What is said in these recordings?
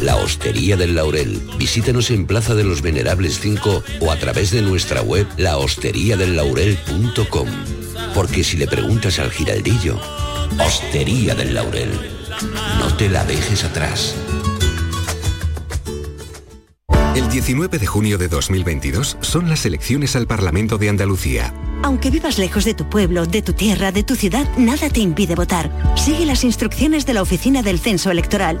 La Hostería del Laurel. Visítanos en Plaza de los Venerables 5 o a través de nuestra web lahosteriadellaurel.com. Porque si le preguntas al giraldillo, Hostería del Laurel, no te la dejes atrás. El 19 de junio de 2022 son las elecciones al Parlamento de Andalucía. Aunque vivas lejos de tu pueblo, de tu tierra, de tu ciudad, nada te impide votar. Sigue las instrucciones de la Oficina del Censo Electoral.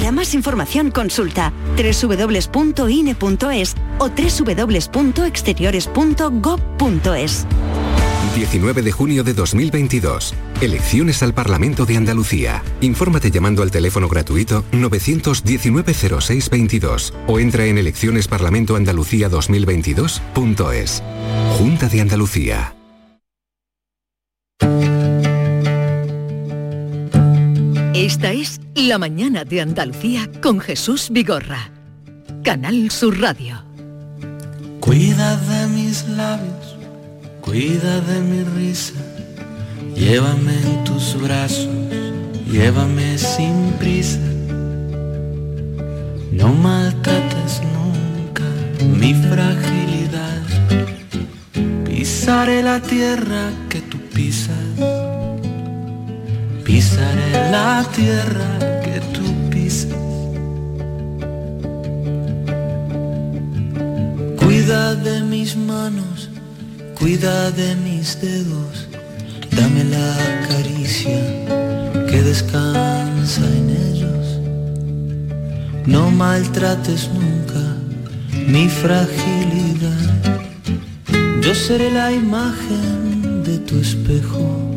Para más información consulta www.ine.es o www.exteriores.gov.es. 19 de junio de 2022. Elecciones al Parlamento de Andalucía. Infórmate llamando al teléfono gratuito 919-0622 o entra en eleccionesparlamentoandalucía2022.es. Junta de Andalucía. Esta es La Mañana de Andalucía con Jesús Vigorra. Canal Sur Radio. Cuida de mis labios, cuida de mi risa, llévame en tus brazos, llévame sin prisa. No maltrates nunca mi fragilidad, pisaré la tierra que tú pisas, pisaré la tierra que tú pisas. Cuida de mis manos, cuida de mis dedos, dame la caricia que descansa en ellos. No maltrates nunca mi fragilidad. Yo seré la imagen de tu espejo.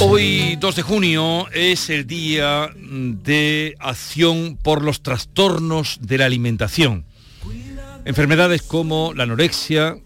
Hoy, 2 de junio, es el día de acción por los trastornos de la alimentación. Enfermedades como la anorexia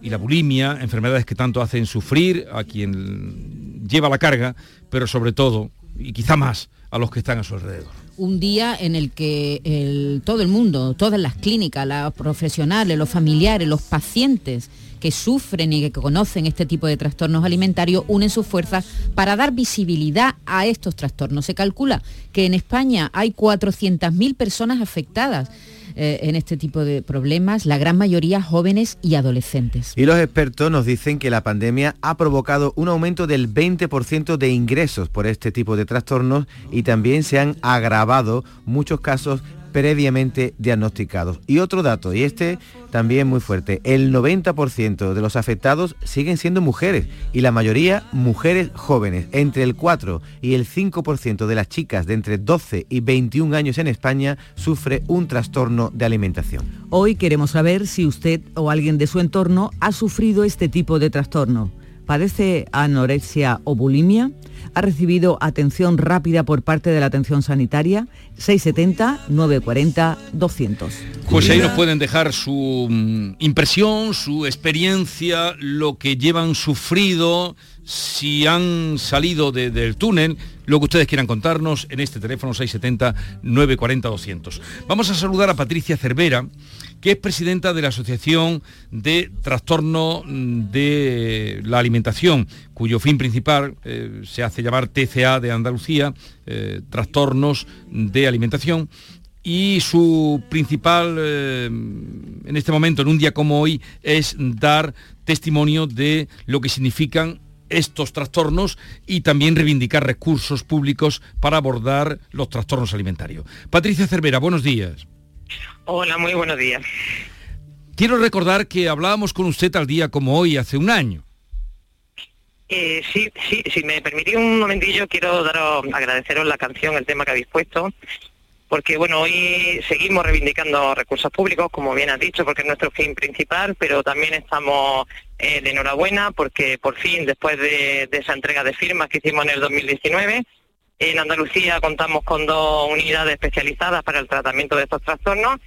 y la bulimia, enfermedades que tanto hacen sufrir a quien lleva la carga, pero sobre todo, y quizá más, a los que están a su alrededor. Un día en el que todo el mundo, todas las clínicas, los profesionales, los familiares, los pacientes que sufren y que conocen este tipo de trastornos alimentarios unen sus fuerzas para dar visibilidad a estos trastornos. Se calcula que en España hay 400.000 personas afectadas eh, en este tipo de problemas, la gran mayoría jóvenes y adolescentes. Y los expertos nos dicen que la pandemia ha provocado un aumento del 20% de ingresos por este tipo de trastornos y también se han agravado muchos casos previamente diagnosticados. Y otro dato, y este también muy fuerte, el 90% de los afectados siguen siendo mujeres y la mayoría mujeres jóvenes. Entre el 4 y el 5% de las chicas de entre 12 y 21 años en España sufre un trastorno de alimentación. Hoy queremos saber si usted o alguien de su entorno ha sufrido este tipo de trastorno. ¿Padece anorexia o bulimia? ¿Ha recibido atención rápida por parte de la atención sanitaria? 670-940-200. Pues ahí nos pueden dejar su mm, impresión, su experiencia, lo que llevan sufrido, si han salido del túnel, lo que ustedes quieran contarnos en este teléfono 670-940-200. Vamos a saludar a Patricia Cervera, que es presidenta de la Asociación de Trastorno de la Alimentación, cuyo fin principal eh, se hace llamar TCA de Andalucía, eh, Trastornos de Alimentación, y su principal, eh, en este momento, en un día como hoy, es dar testimonio de lo que significan estos trastornos y también reivindicar recursos públicos para abordar los trastornos alimentarios. Patricia Cervera, buenos días. Hola, muy buenos días. Quiero recordar que hablábamos con usted al día como hoy, hace un año. Eh, sí, sí, si me permitís un momentillo, quiero daros, agradeceros la canción, el tema que habéis puesto, porque bueno, hoy seguimos reivindicando recursos públicos, como bien has dicho, porque es nuestro fin principal, pero también estamos eh, de enhorabuena porque por fin, después de, esa entrega de firmas que hicimos en el 2019, en Andalucía contamos con dos unidades especializadas para el tratamiento de estos trastornos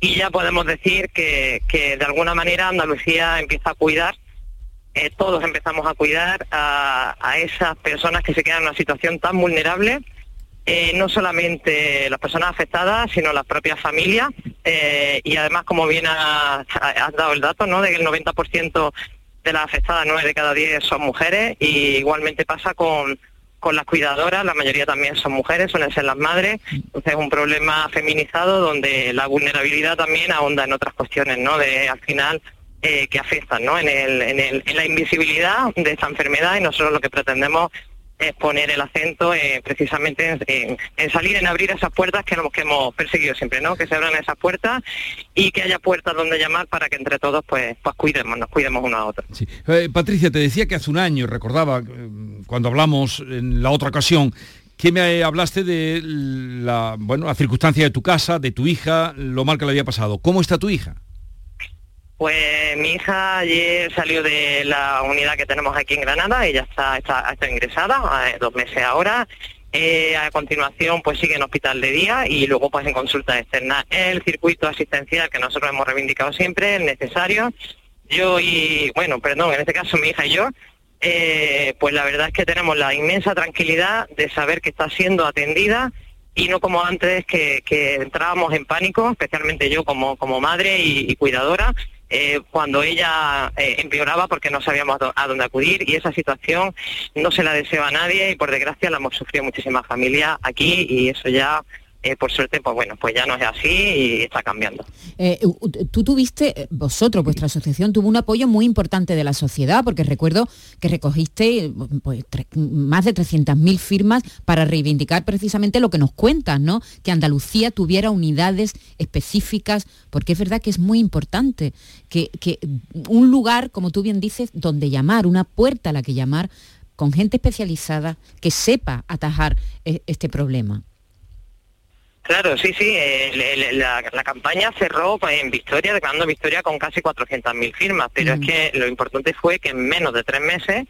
y ya podemos decir que, de alguna manera Andalucía empieza a cuidar, eh, todos empezamos a cuidar a, esas personas que se quedan en una situación tan vulnerable eh, no solamente las personas afectadas, sino las propias familias. Eh, y además, como bien has, dado el dato, ¿no? de que el 90% de las afectadas, 9 de cada 10 son mujeres, y igualmente pasa con, con las cuidadoras, la mayoría también son mujeres, suelen ser las madres. Entonces es un problema feminizado donde la vulnerabilidad también ahonda en otras cuestiones, ¿no? De al final eh, que afectan, ¿no? En, el, en, el, en la invisibilidad de esta enfermedad y nosotros lo que pretendemos es poner el acento eh, precisamente en, salir, en abrir esas puertas que, que hemos perseguido siempre, ¿no? Que se abran esas puertas y que haya puertas donde llamar para que entre todos pues, pues cuidemos, nos cuidemos uno a otro. Eh, Patricia, te decía que hace un año, recordaba eh, cuando hablamos en la otra ocasión, que me hablaste de la, bueno, la circunstancia de tu casa, de tu hija, lo mal que le había pasado. ¿Cómo está tu hija? Pues mi hija ayer salió de la unidad que tenemos aquí en Granada, ella está, está, ingresada, dos meses ahora. Eh, a continuación pues sigue en hospital de día y luego pues en consulta externa. El circuito asistencial que nosotros hemos reivindicado siempre, es necesario. Yo y, bueno, perdón, en este caso mi hija y yo, eh, pues la verdad es que tenemos la inmensa tranquilidad de saber que está siendo atendida y no como antes que, entrábamos en pánico, especialmente yo como, como madre y cuidadora, eh, cuando ella eh, empeoraba porque no sabíamos a dónde acudir y esa situación no se la deseo a nadie y por desgracia la hemos sufrido muchísimas familias aquí y eso ya eh, por suerte, pues bueno, pues ya no es así y está cambiando. Eh, tú tuviste, vosotros, vuestra asociación tuvo un apoyo muy importante de la sociedad, porque recuerdo que recogiste pues, más de 300.000 firmas para reivindicar precisamente lo que nos cuentas, ¿no? Que Andalucía tuviera unidades específicas, porque es verdad que es muy importante que, que un lugar, como tú bien dices, donde llamar, una puerta a la que llamar con gente especializada que sepa atajar eh, este problema. Claro, sí, sí. la, campaña cerró en Victoria, declarando Victoria con casi 400.000 firmas, pero es mm. que lo importante fue que en menos de tres meses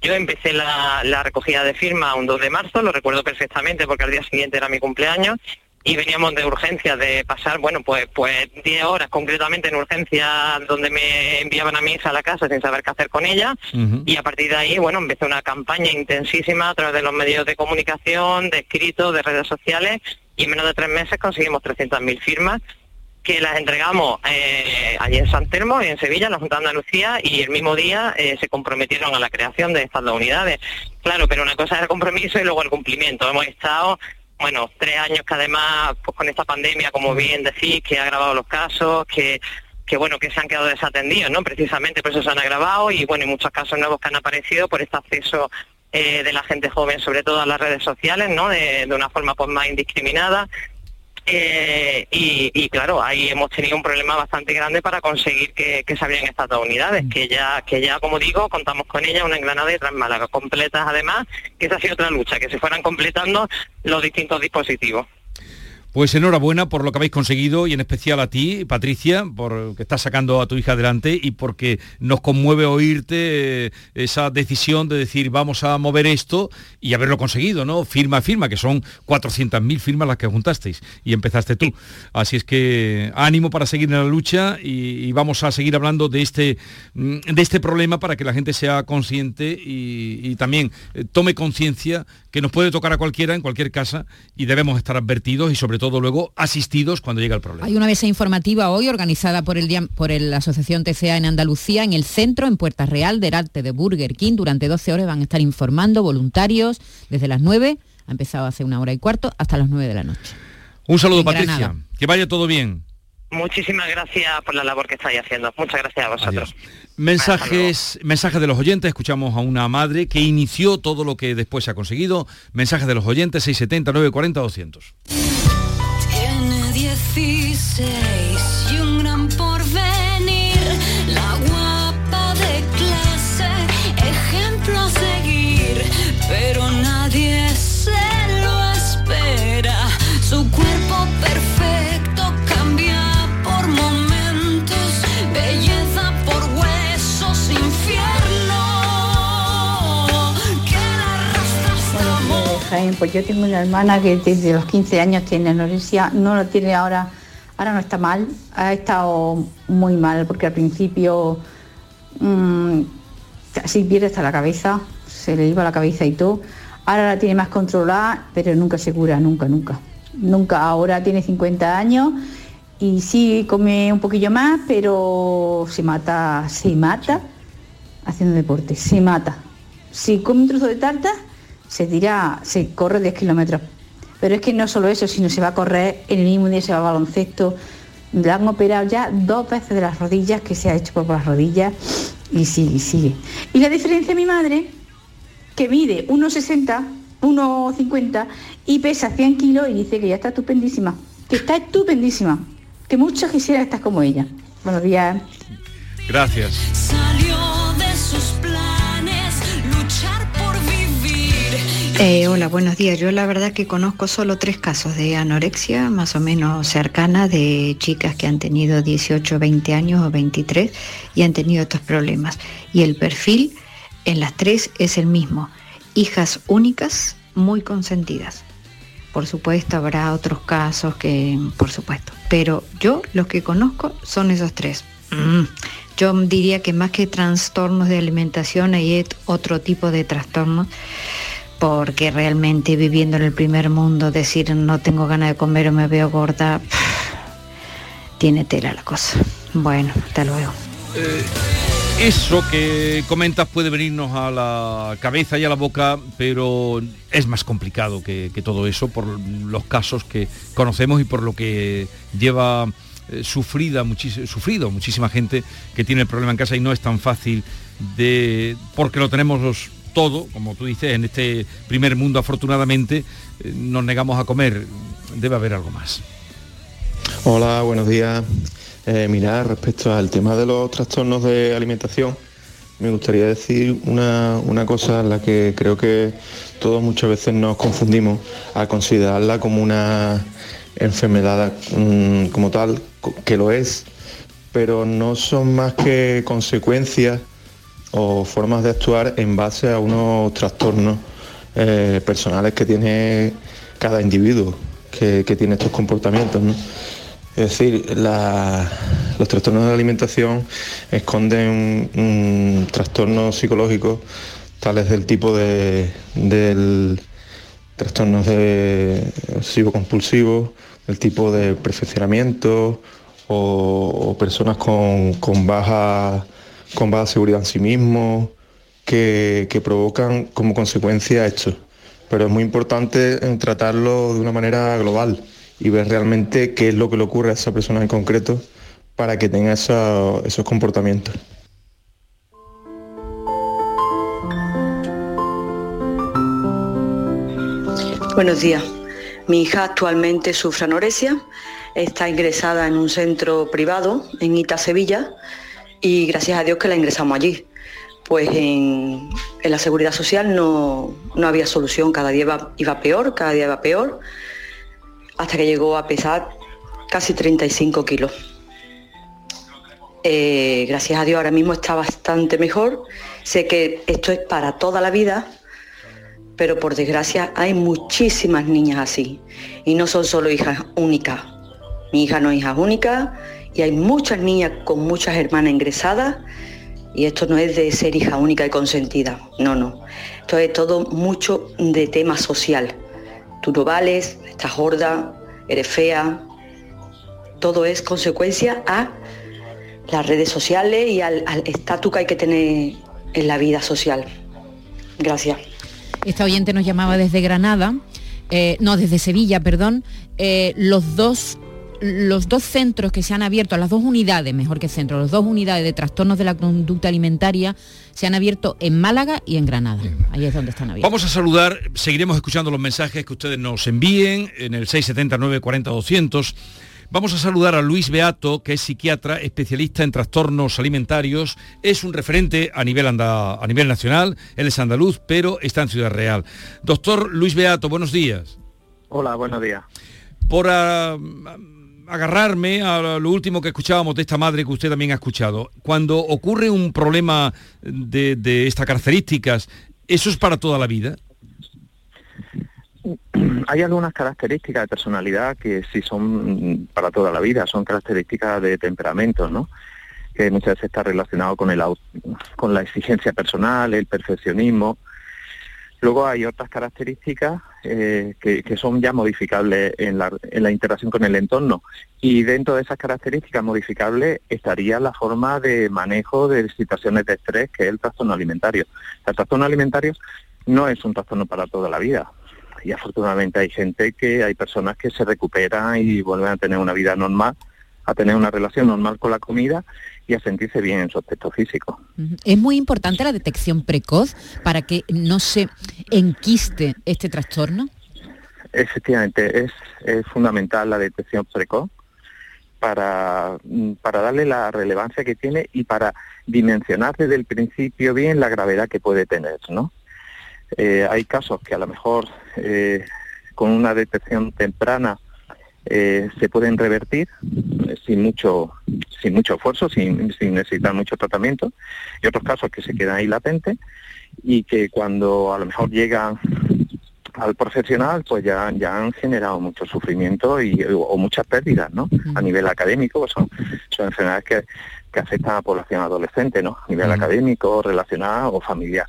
yo empecé la, recogida de firmas un 2 de marzo, lo recuerdo perfectamente porque al día siguiente era mi cumpleaños, y veníamos de urgencia de pasar, bueno, pues pues 10 horas concretamente en urgencia donde me enviaban a mi hija a la casa sin saber qué hacer con ella y a partir de ahí, bueno, empecé una campaña intensísima a través de los medios de comunicación, de escritos, de redes sociales y en menos de tres meses conseguimos 300.000 firmas que las entregamos eh, allí en San Telmo, en Sevilla, en la Junta de Andalucía, y el mismo día eh, se comprometieron a la creación de estas dos unidades. Claro, pero una cosa es el compromiso y luego el cumplimiento. Hemos estado, bueno, tres años que además, pues con esta pandemia, como bien decís, que ha agravado los casos, que que bueno que se han quedado desatendidos, ¿no? Precisamente por eso se han agravado y bueno, y muchos casos nuevos que han aparecido por este acceso eh, de la gente joven, sobre todo a las redes sociales, ¿no? De, una forma pues más indiscriminada. Eh, y, claro, ahí hemos tenido un problema bastante grande para conseguir que, se abrieran estas unidades, que ya, que ya como digo, contamos con ellas, una en Granada y otra en Málaga, completas además, que esa ha otra lucha, que se fueran completando los distintos dispositivos. Pues enhorabuena por lo que habéis conseguido y en especial a ti, Patricia, por que estás sacando a tu hija adelante y porque nos conmueve oírte eh, esa decisión de decir vamos a mover esto y haberlo conseguido, ¿no? Firma a firma, que son 400.000 firmas las que juntasteis y empezaste tú. Así es que ánimo para seguir en la lucha y, vamos a seguir hablando de este, mm, de este problema para que la gente sea consciente y, también eh, tome conciencia que nos puede tocar a cualquiera en cualquier casa y debemos estar advertidos y sobre todo luego asistidos cuando llega el problema. Hay una mesa informativa hoy organizada por, el, por la Asociación TCA en Andalucía en el centro, en Puerta Real, del arte de Burger King. Durante 12 horas van a estar informando voluntarios desde las 9, ha empezado hace una hora y cuarto, hasta las 9 de la noche. Un saludo, Patricia. Que vaya todo bien. Muchísimas gracias por la labor que estáis haciendo. Muchas gracias a vosotros. Mensajes, mensajes de los oyentes. Escuchamos a una madre que inició todo lo que después se ha conseguido. Mensajes de los oyentes 670 940 200. Tiene 16 y pues yo tengo una hermana que desde los 15 años tiene anorexia, no lo tiene ahora, ahora no está mal, ha estado muy mal porque al principio mm, casi pierde hasta la cabeza, se le iba la cabeza y todo, ahora la tiene más controlada, pero nunca se cura, nunca, nunca. Nunca, ahora tiene 50 años y sí come un poquillo más, pero se mata, se mata haciendo deporte, se mata. Si come un trozo de tarta, se tira, se corre 10 kilómetros. Pero es que no solo eso, sino se va a correr, en el mismo día se va a baloncesto. Le han operado ya dos veces de las rodillas, que se ha hecho por las rodillas, y sigue, y sigue. Y la diferencia de mi madre, que mide 1,60, 1,50 y pesa 100 kilos y dice que ya está estupendísima, que está estupendísima, que muchos quisieran estar como ella. Buenos días. Gracias. Eh, hola, buenos días. Yo la verdad que conozco solo tres casos de anorexia más o menos cercana de chicas que han tenido 18, 20 años o 23 y han tenido estos problemas. Y el perfil en las tres es el mismo. Hijas únicas, muy consentidas. Por supuesto, habrá otros casos que, por supuesto. Pero yo los que conozco son esos tres. Mm. Yo diría que más que trastornos de alimentación hay otro tipo de trastornos porque realmente viviendo en el primer mundo decir no tengo ganas de comer o me veo gorda, tiene tela la cosa. Bueno, hasta luego. Eh, eso que comentas puede venirnos a la cabeza y a la boca, pero es más complicado que, todo eso por los casos que conocemos y por lo que lleva eh, sufrida, sufrido muchísima gente que tiene el problema en casa y no es tan fácil de porque lo tenemos todo, como tú dices, en este primer mundo afortunadamente eh, nos negamos a comer, debe haber algo más. Hola, buenos días. Eh, respecto al tema de los trastornos de alimentación, me gustaría decir una, una cosa en la que creo que todos muchas veces nos confundimos al considerarla como una enfermedad mm, como tal, que lo es, pero no son más que consecuencias o formas de actuar en base a unos trastornos eh, personales que tiene cada individuo que, tiene estos comportamientos. Es decir, los trastornos de alimentación esconden trastornos psicológicos tales del tipo de trastornos de obsesivo compulsivo, del tipo de perfeccionamiento o, personas con baja con baja seguridad en sí mismos que, que provocan como consecuencia esto. Pero es muy importante tratarlo de una manera global y ver realmente qué es lo que le ocurre a esa persona en concreto para que tenga esa- esos comportamientos. Buenos días. Mi hija actualmente sufre anorexia, está ingresada en un centro privado en Ita, Sevilla, y gracias a Dios que la ingresamos allí. Pues en, la seguridad social no, no había solución, cada día iba, iba peor, cada día iba peor. hasta que llegó a pesar casi 35 kilos. Eh, gracias a Dios ahora mismo está bastante mejor. Sé que esto es para toda la vida, pero por desgracia hay muchísimas niñas así. Y no son solo hijas únicas. Mi hija no es hija única y hay muchas niñas con muchas hermanas ingresadas y esto no es de ser hija única y consentida, no, no. Esto es todo mucho de tema social. Tú no vales, estás gorda, eres fea. Todo es consecuencia a las redes sociales y al al estatus que hay que tener en la vida social. Gracias. Esta oyente nos llamaba desde Granada, eh, no, desde Sevilla, perdón. Eh, los dos los dos centros que se han abierto, las dos unidades, mejor que centros, las dos unidades de trastornos de la conducta alimentaria se han abierto en Málaga y en Granada. Ahí es donde están abiertos. Vamos a saludar, seguiremos escuchando los mensajes que ustedes nos envíen en el 679 40 200. Vamos a saludar a Luis Beato, que es psiquiatra, especialista en trastornos alimentarios, es un referente a nivel, anda- a nivel nacional, él es andaluz, pero está en Ciudad Real. Doctor Luis Beato, buenos días. Hola, buenos días. Por ah, agarrarme a lo último que escuchábamos de esta madre que usted también ha escuchado, cuando ocurre un problema de, de estas características, ¿eso es para toda la vida? Hay algunas características de personalidad que sí son para toda la vida, son características de temperamento, ¿no? Que muchas veces está relacionado con el con la exigencia personal, el perfeccionismo. Luego hay otras características eh, que, son ya modificables en la, en la interacción con el entorno. Y dentro de esas características modificables estaría la forma de manejo de situaciones de estrés, que es el trastorno alimentario. El trastorno alimentario no es un trastorno para toda la vida. Y afortunadamente hay gente que, hay personas que se recuperan y vuelven a tener una vida normal, a tener una relación normal con la comida y a sentirse bien en su aspecto físico. Es muy importante la detección precoz para que no se enquiste este trastorno. Efectivamente, es, es fundamental la detección precoz para, mm, para darle la relevancia que tiene y para dimensionar desde el principio bien la gravedad que puede tener, ¿no? Eh, hay casos que a lo mejor eh, con una detección temprana eh, se pueden revertir eh, sin mucho sin mucho esfuerzo, sin, sin necesitar mucho tratamiento, y otros casos que se quedan ahí latentes y que cuando a lo mejor llegan al profesional pues ya, ya han generado mucho sufrimiento y, o, o muchas pérdidas, ¿no? A nivel académico, pues son, son enfermedades que, que afectan a la población adolescente, ¿no? A nivel académico, relacional o familiar.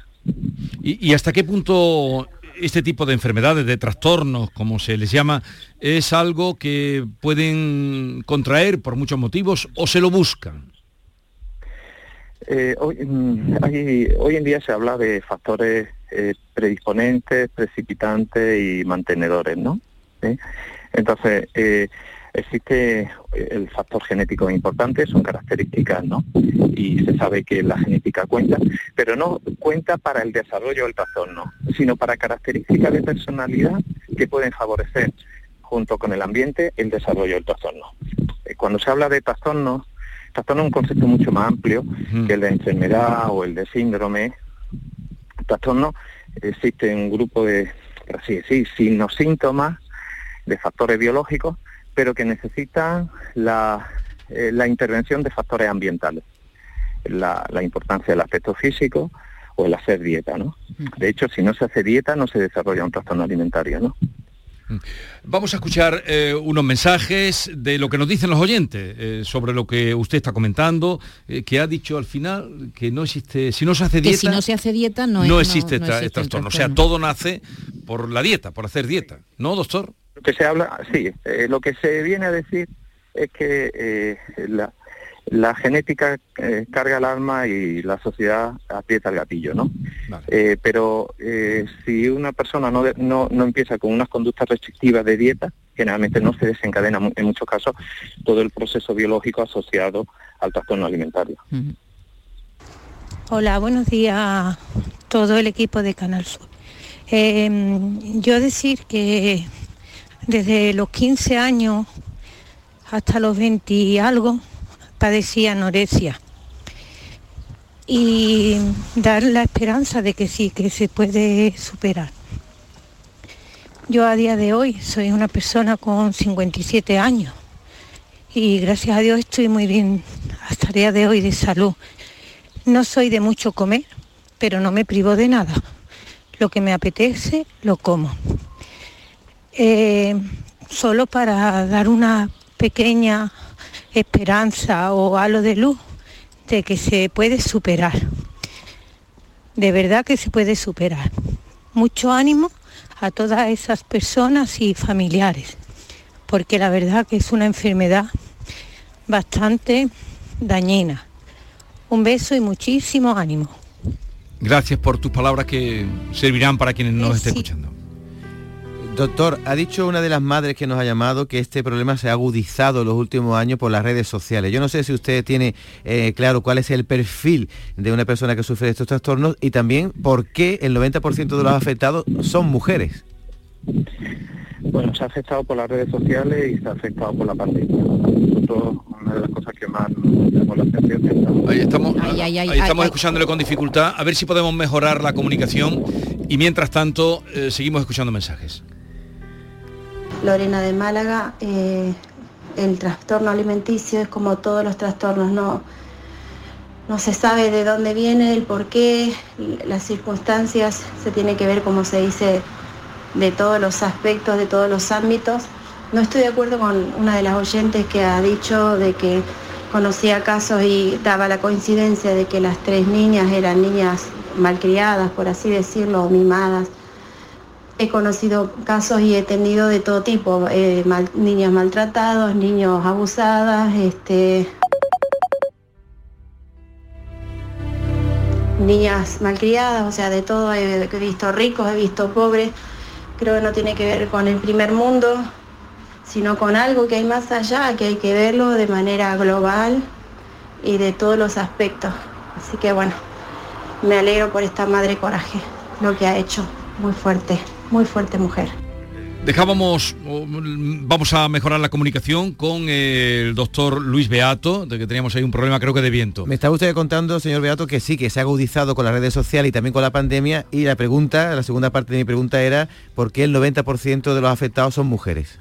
¿Y, y hasta qué punto este tipo de enfermedades, de trastornos, como se les llama, es algo que pueden contraer por muchos motivos o se lo buscan? Eh, hoy, mm, hoy en día se habla de factores eh, predisponentes, precipitantes y mantenedores, ¿no? ¿Sí? Entonces, eh, existe el factor genético importante, son características, ¿no? Y se sabe que la genética cuenta, pero no cuenta para el desarrollo del trastorno, sino para características de personalidad que pueden favorecer, junto con el ambiente, el desarrollo del trastorno. Eh, Cuando se habla de trastornos, trastorno es un concepto mucho más amplio que el de enfermedad o el de síndrome. Trastorno existe un grupo de, por así decir, signos, síntomas de factores biológicos, pero que necesitan la, eh, la intervención de factores ambientales. La, la importancia del aspecto físico o el hacer dieta, ¿no? De hecho, si no se hace dieta, no se desarrolla un trastorno alimentario, ¿no? Vamos a escuchar eh, unos mensajes de lo que nos dicen los oyentes eh, sobre lo que usted está comentando, eh, que ha dicho al final que no existe, si no se hace Que dieta, si no se hace dieta no, no, es, existe no tra- existe el trastorno. O sea, todo nace por la dieta, por hacer dieta, ¿no, doctor? Lo que se habla, sí, eh, lo que se viene a decir es que eh, la, la genética eh, carga el alma y la sociedad aprieta el gatillo, ¿no? Eh, pero eh, si una persona no, no, no empieza con unas conductas restrictivas de dieta, generalmente no se desencadena en muchos casos todo el proceso biológico asociado al trastorno alimentario. Hola, buenos días a todo el equipo de Canal Sur. Eh, yo decir que desde los 15 años hasta los 20 y algo padecía anorexia. Y dar la esperanza de que sí, que se puede superar. Yo a día de hoy soy una persona con 57 años y gracias a Dios estoy muy bien hasta el día de hoy de salud. No soy de mucho comer, pero no me privo de nada. Lo que me apetece, lo como. Eh, solo para dar una pequeña esperanza o halo de luz de que se puede superar. De verdad que se puede superar. Mucho ánimo a todas esas personas y familiares, porque la verdad que es una enfermedad bastante dañina. Un beso y muchísimo ánimo. Gracias por tus palabras que servirán para quienes nos estén escuchando. Doctor, ha dicho una de las madres que nos ha llamado que este problema se ha agudizado en los últimos años por las redes sociales. Yo no sé si usted tiene eh, claro cuál es el perfil de una persona que sufre de estos trastornos y también por qué el 90% de los afectados son mujeres. Bueno, se ha afectado por las redes sociales y se ha afectado por la pandemia. Nosotros, una de las cosas que más nos llamó la atención es Ahí estamos, Ay, ay, ay, ahí estamos escuchándole con dificultad. A ver si podemos mejorar la comunicación y mientras tanto eh, seguimos escuchando mensajes. Lorena de Málaga, eh, el trastorno alimenticio es como todos los trastornos, no, no se sabe de dónde viene, el por qué, las circunstancias, se tiene que ver, como se dice, de todos los aspectos, de todos los ámbitos. No estoy de acuerdo con una de las oyentes que ha dicho de que conocía casos y daba la coincidencia de que las tres niñas eran niñas malcriadas, por así decirlo, o mimadas. He conocido casos y he tenido de todo tipo, eh, mal- niños maltratados, niños abusadas, este, niñas malcriadas, o sea, de todo, he, he visto ricos, he visto pobres. Creo que no tiene que ver con el primer mundo, sino con algo que hay más allá, que hay que verlo de manera global y de todos los aspectos. Así que bueno, me alegro por esta madre coraje, lo que ha hecho, muy fuerte, muy fuerte mujer. Dejábamos, vamos a mejorar la comunicación con el doctor Luis Beato, de que teníamos ahí un problema creo que de viento. Me está usted contando, señor Beato, que sí, que se ha agudizado con las redes sociales y también con la pandemia. Y la pregunta, la segunda parte de mi pregunta era, ¿por qué el 90% de los afectados son mujeres?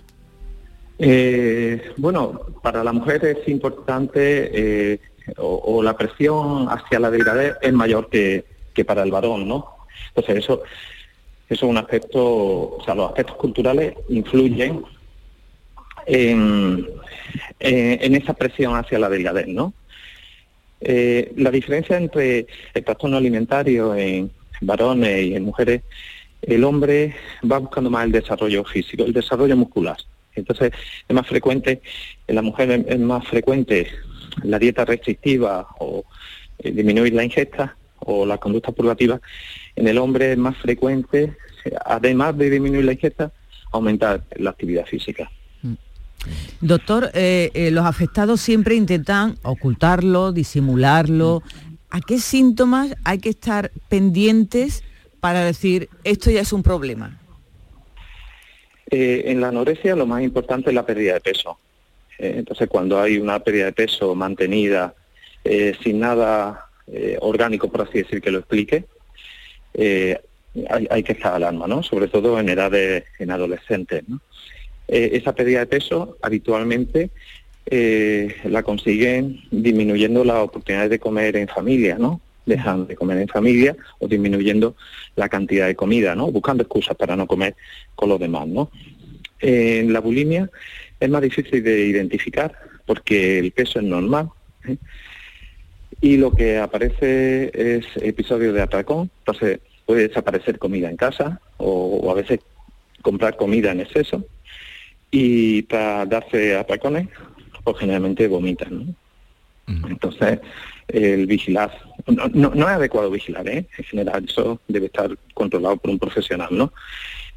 Eh, bueno, para la mujer es importante eh, o, o la presión hacia la delgadez es mayor que, que para el varón, ¿no? Entonces eso, eso es un aspecto, o sea, los aspectos culturales influyen en, esa presión hacia la delgadez, ¿no? Eh, la diferencia entre el trastorno alimentario en varones y en mujeres, el hombre va buscando más el desarrollo físico, el desarrollo muscular. Entonces es más frecuente, en la mujer es- es más frecuente la dieta restrictiva o eh, disminuir la ingesta o la conducta purgativa. En el hombre es más frecuente, además de disminuir la ingesta, aumentar la actividad física. Doctor, eh, eh, los afectados siempre intentan ocultarlo, disimularlo. ¿A qué síntomas hay que estar pendientes para decir esto ya es un problema? Eh, en la anorexia lo más importante es la pérdida de peso. Eh, entonces, cuando hay una pérdida de peso mantenida, eh, sin nada eh, orgánico, por así decir, que lo explique, eh, hay, hay que estar alarma, ¿no? Sobre todo en edades, en adolescentes, ¿no? Eh, esa pérdida de peso habitualmente eh, la consiguen disminuyendo las oportunidades de comer en familia, ¿no? Dejan de comer en familia o disminuyendo la cantidad de comida, ¿no? Buscando excusas para no comer con los demás, ¿no? En la bulimia es más difícil de identificar porque el peso es normal ¿eh? y lo que aparece es episodios de atracón, entonces puede desaparecer comida en casa o, o a veces comprar comida en exceso y para darse atracones, pues generalmente vomitan, ¿no? Entonces, el vigilar, no, no- no es adecuado vigilar, ¿eh? En general, eso debe estar controlado por un profesional, ¿no?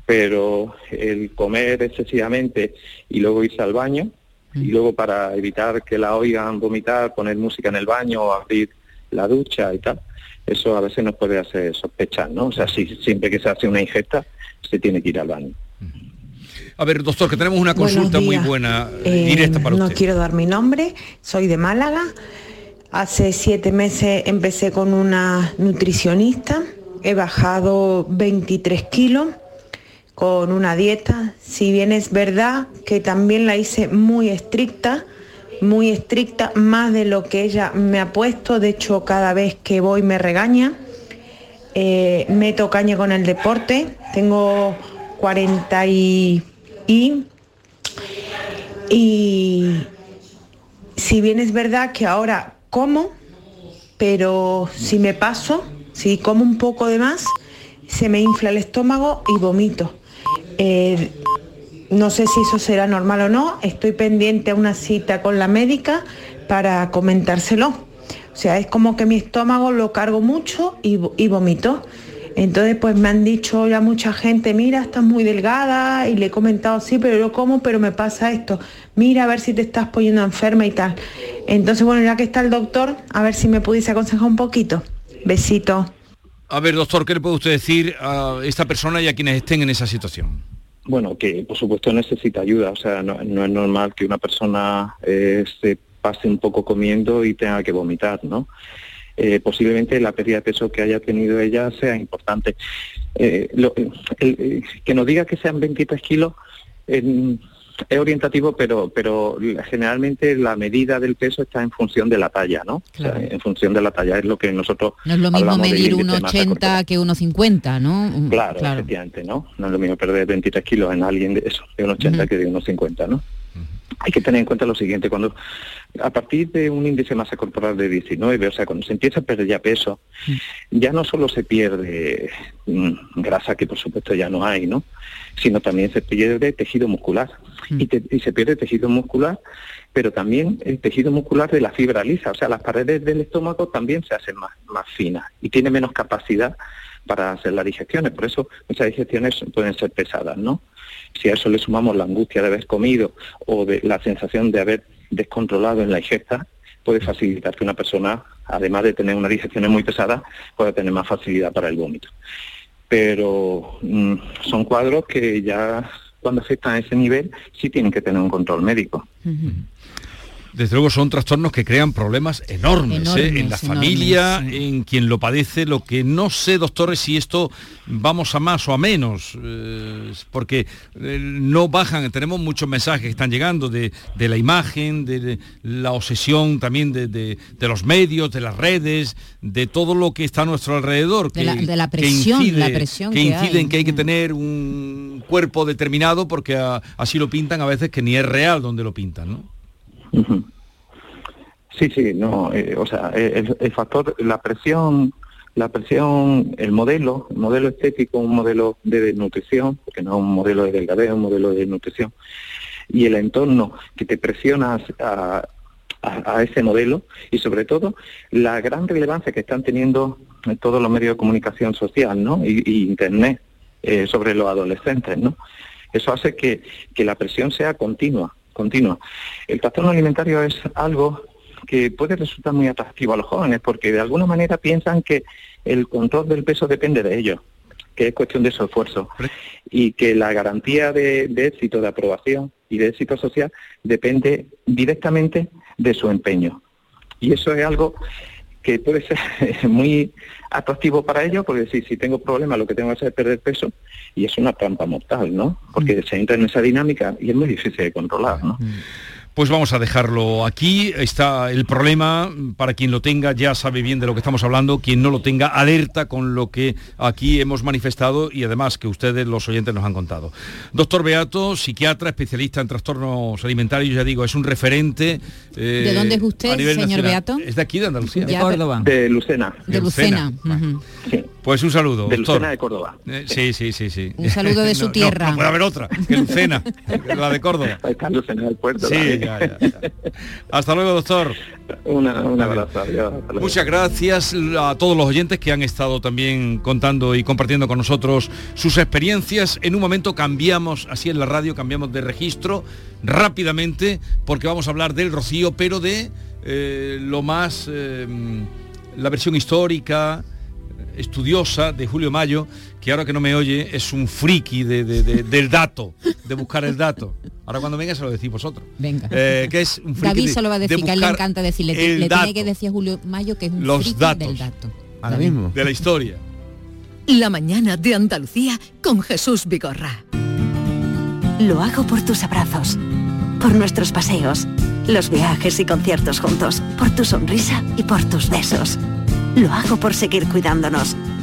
Pero el comer excesivamente y luego irse al baño, y luego para evitar que la oigan vomitar, poner música en el baño o abrir la ducha y tal, eso a veces nos puede hacer sospechar, ¿no? O sea, si, siempre que se hace una ingesta, se tiene que ir al baño. A ver, doctor, que tenemos una consulta muy buena, Eh, directa para no usted. quiero dar mi nombre, soy de Málaga. Hace siete meses empecé con una nutricionista, he bajado 23 kilos. con una dieta, si bien es verdad que también la hice muy estricta, muy estricta, más de lo que ella me ha puesto, de hecho cada vez que voy me regaña, Eh, meto caña con el deporte, tengo 40 y, y, si bien es verdad que ahora como, pero si me paso, si como un poco de más, se me infla el estómago y vomito. Eh, no sé si eso será normal o no, estoy pendiente a una cita con la médica para comentárselo. O sea, es como que mi estómago lo cargo mucho y, vo- y vomito. Entonces, pues me han dicho ya mucha gente, mira, estás muy delgada y le he comentado, sí, pero yo como, pero me pasa esto. Mira, a ver si te estás poniendo enferma y tal. Entonces, bueno, ya que está el doctor, a ver si me pudiese aconsejar un poquito. Besito. A ver, doctor, ¿qué le puede usted decir a esta persona y a quienes estén en esa situación? Bueno, que por supuesto necesita ayuda, o sea, no, es normal que una persona eh, se pase un poco comiendo y tenga que vomitar, ¿no? Eh, posiblemente la pérdida de peso que haya tenido ella sea importante. Eh, lo- el- que nos diga que sean 23 kilos es orientativo, pero, pero generalmente la medida del peso está en función de la talla, ¿no? O sea, en función de la talla es lo que nosotros No es lo mismo medir índice de masa 1,80 que 1,50, ¿no? Mm, Claro, efectivamente, ¿no? No es lo mismo perder 23 kilos en alguien de eso, de unos 80 que de unos 50, ¿no? Hay que tener en cuenta lo siguiente, cuando a partir de un índice de masa corporal de 19, o sea, cuando se empieza a perder ya peso, ya no solo se pierde mm, grasa, que por supuesto ya no hay, ¿no? Sino también se pierde tejido muscular. Y, te- y se pierde tejido muscular, pero también el tejido muscular de la fibra lisa, o sea, las paredes del estómago también se hacen más, más finas y tiene menos capacidad para hacer las digestiones. Por eso muchas digestiones pueden ser pesadas, ¿no? Si a eso le sumamos la angustia de haber comido o la sensación de haber descontrolado en la ingesta, puede facilitar que una persona, además de tener una digestión muy pesada, pueda tener más facilidad para el vómito. Pero mm, son cuadros que ya cuando afectan a ese nivel sí tienen que tener un control médico. Desde luego son trastornos que crean problemas enormes, ¿eh? en la Enormes, familia, en quien lo padece. Lo que no sé, doctores, si esto vamos a más o a menos, eh, porque eh, no bajan. Tenemos muchos mensajes que están llegando de, de la imagen, de, de la obsesión también de, los medios, de las redes, de todo lo que está a nuestro alrededor. De la- de la presión, la presión que que incide hay. en que hay que tener un cuerpo determinado porque a- así lo pintan a veces que ni es real donde lo pintan, ¿no? Sí, sí, no, eh, o sea, el, el factor, la presión, la presión, el modelo, el modelo estético, un modelo de nutrición, porque no es un modelo de delgadez, es un modelo de nutrición, y el entorno que te presiona a, a- a ese modelo y sobre todo la gran relevancia que están teniendo en todos los medios de comunicación social, ¿no? Y, y internet eh, sobre los adolescentes, ¿no? Eso hace que, que la presión sea continua, continua. El trastorno alimentario es algo que puede resultar muy atractivo a los jóvenes porque de alguna manera piensan que el control del peso depende de ellos, que es cuestión de su esfuerzo y que la garantía de, de éxito, de aprobación y de éxito social depende directamente de su empeño. Y eso es algo que puede ser muy atractivo para ellos, porque si, si tengo problemas lo que tengo que hacer es perder peso, y es una trampa mortal, ¿no? Porque se entra en esa dinámica y es muy difícil de controlar, ¿no? Pues vamos a dejarlo aquí. Está el problema, para quien lo tenga ya sabe bien de lo que estamos hablando, quien no lo tenga alerta con lo que aquí hemos manifestado y además que ustedes los oyentes nos han contado. Doctor Beato, psiquiatra, especialista en trastornos alimentarios, ya digo, es un referente. eh, ¿De dónde es usted, señor nacional. Beato? Es de aquí, de Andalucía. De Córdoba. De Lucena. De Lucena. Pues un saludo, De doctor. Lucena de Córdoba. Eh, sí, sí, sí, sí. Un saludo de su No, no, tierra. No, puede haber otra, que Lucena, la de Córdoba. Está Lucena del puerto. Sí. Ya, ya, ya. Hasta luego, doctor. Una- un abrazo. adiós. Muchas gracias a todos los oyentes que han estado también contando y compartiendo con nosotros sus experiencias. En un momento cambiamos, así en la radio, cambiamos de registro rápidamente porque vamos a hablar del Rocío, pero de eh, lo más, eh, la versión histórica, estudiosa de Julio Mayo, que ahora que no me oye es un friki de- de- de- del dato, de buscar el dato. Ahora cuando venga se lo decís vosotros. Venga. Eh, que es un friki David de- se lo va a de decir, que a él le encanta decirle, le dato. tiene que decir a Julio Mayo que es un Los friki datos. del dato. Ahora David. mismo. de la historia. La mañana de Andalucía con Jesús Vigorra. Lo hago por tus abrazos, por nuestros paseos, los viajes y conciertos juntos, por tu sonrisa y por tus besos. Lo hago por seguir cuidándonos.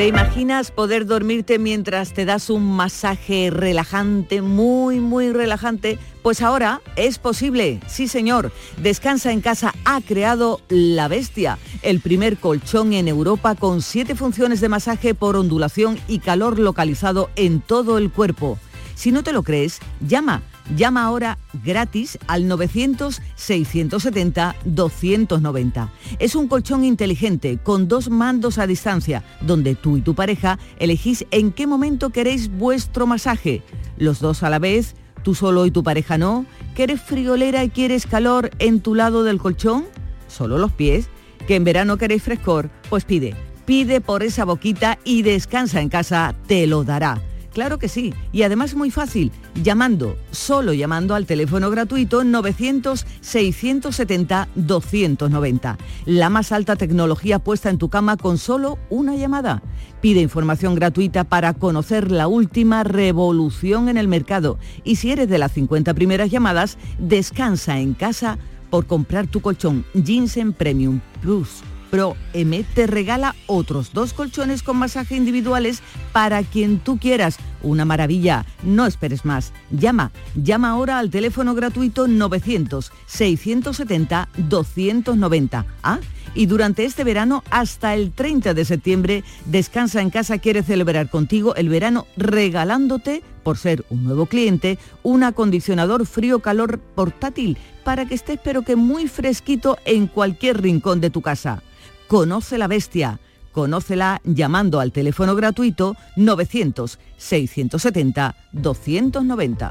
¿Te imaginas poder dormirte mientras te das un masaje relajante, muy, muy relajante? Pues ahora es posible, sí señor. Descansa en casa ha creado La Bestia, el primer colchón en Europa con siete funciones de masaje por ondulación y calor localizado en todo el cuerpo. Si no te lo crees, llama. Llama ahora gratis al 900-670-290. Es un colchón inteligente con dos mandos a distancia, donde tú y tu pareja elegís en qué momento queréis vuestro masaje. Los dos a la vez, tú solo y tu pareja no. ¿Quieres friolera y quieres calor en tu lado del colchón? Solo los pies. ¿Que en verano queréis frescor? Pues pide. Pide por esa boquita y descansa en casa, te lo dará. Claro que sí, y además muy fácil, llamando, solo llamando al teléfono gratuito 900-670-290. La más alta tecnología puesta en tu cama con solo una llamada. Pide información gratuita para conocer la última revolución en el mercado. Y si eres de las 50 primeras llamadas, descansa en casa por comprar tu colchón Ginseng Premium Plus. Pro M te regala otros dos colchones con masaje individuales para quien tú quieras. Una maravilla. No esperes más. Llama. Llama ahora al teléfono gratuito 900-670-290. Ah, y durante este verano hasta el 30 de septiembre, Descansa en casa quiere celebrar contigo el verano regalándote, por ser un nuevo cliente, un acondicionador frío-calor portátil para que estés pero que muy fresquito en cualquier rincón de tu casa. Conoce la bestia. Conócela llamando al teléfono gratuito 900-670-290.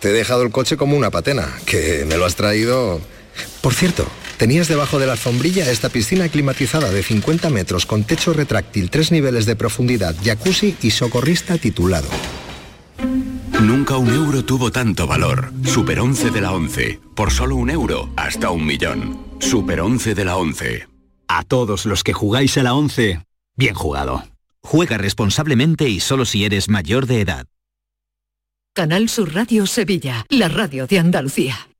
Te he dejado el coche como una patena, que me lo has traído... Por cierto, tenías debajo de la alfombrilla esta piscina climatizada de 50 metros con techo retráctil, tres niveles de profundidad, jacuzzi y socorrista titulado. Nunca un euro tuvo tanto valor. Super 11 de la 11. Por solo un euro, hasta un millón. Super 11 de la 11. A todos los que jugáis a la 11, bien jugado. Juega responsablemente y solo si eres mayor de edad. Canal Sur Radio Sevilla, la radio de Andalucía.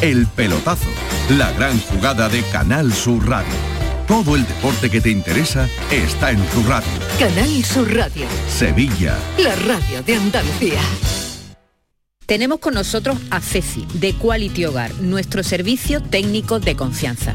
El pelotazo. La gran jugada de Canal Sur Radio. Todo el deporte que te interesa está en tu radio. Canal Sur Radio, Sevilla. la radio de Andalucía. Tenemos con nosotros a Ceci, de Quality Hogar, nuestro servicio técnico de confianza.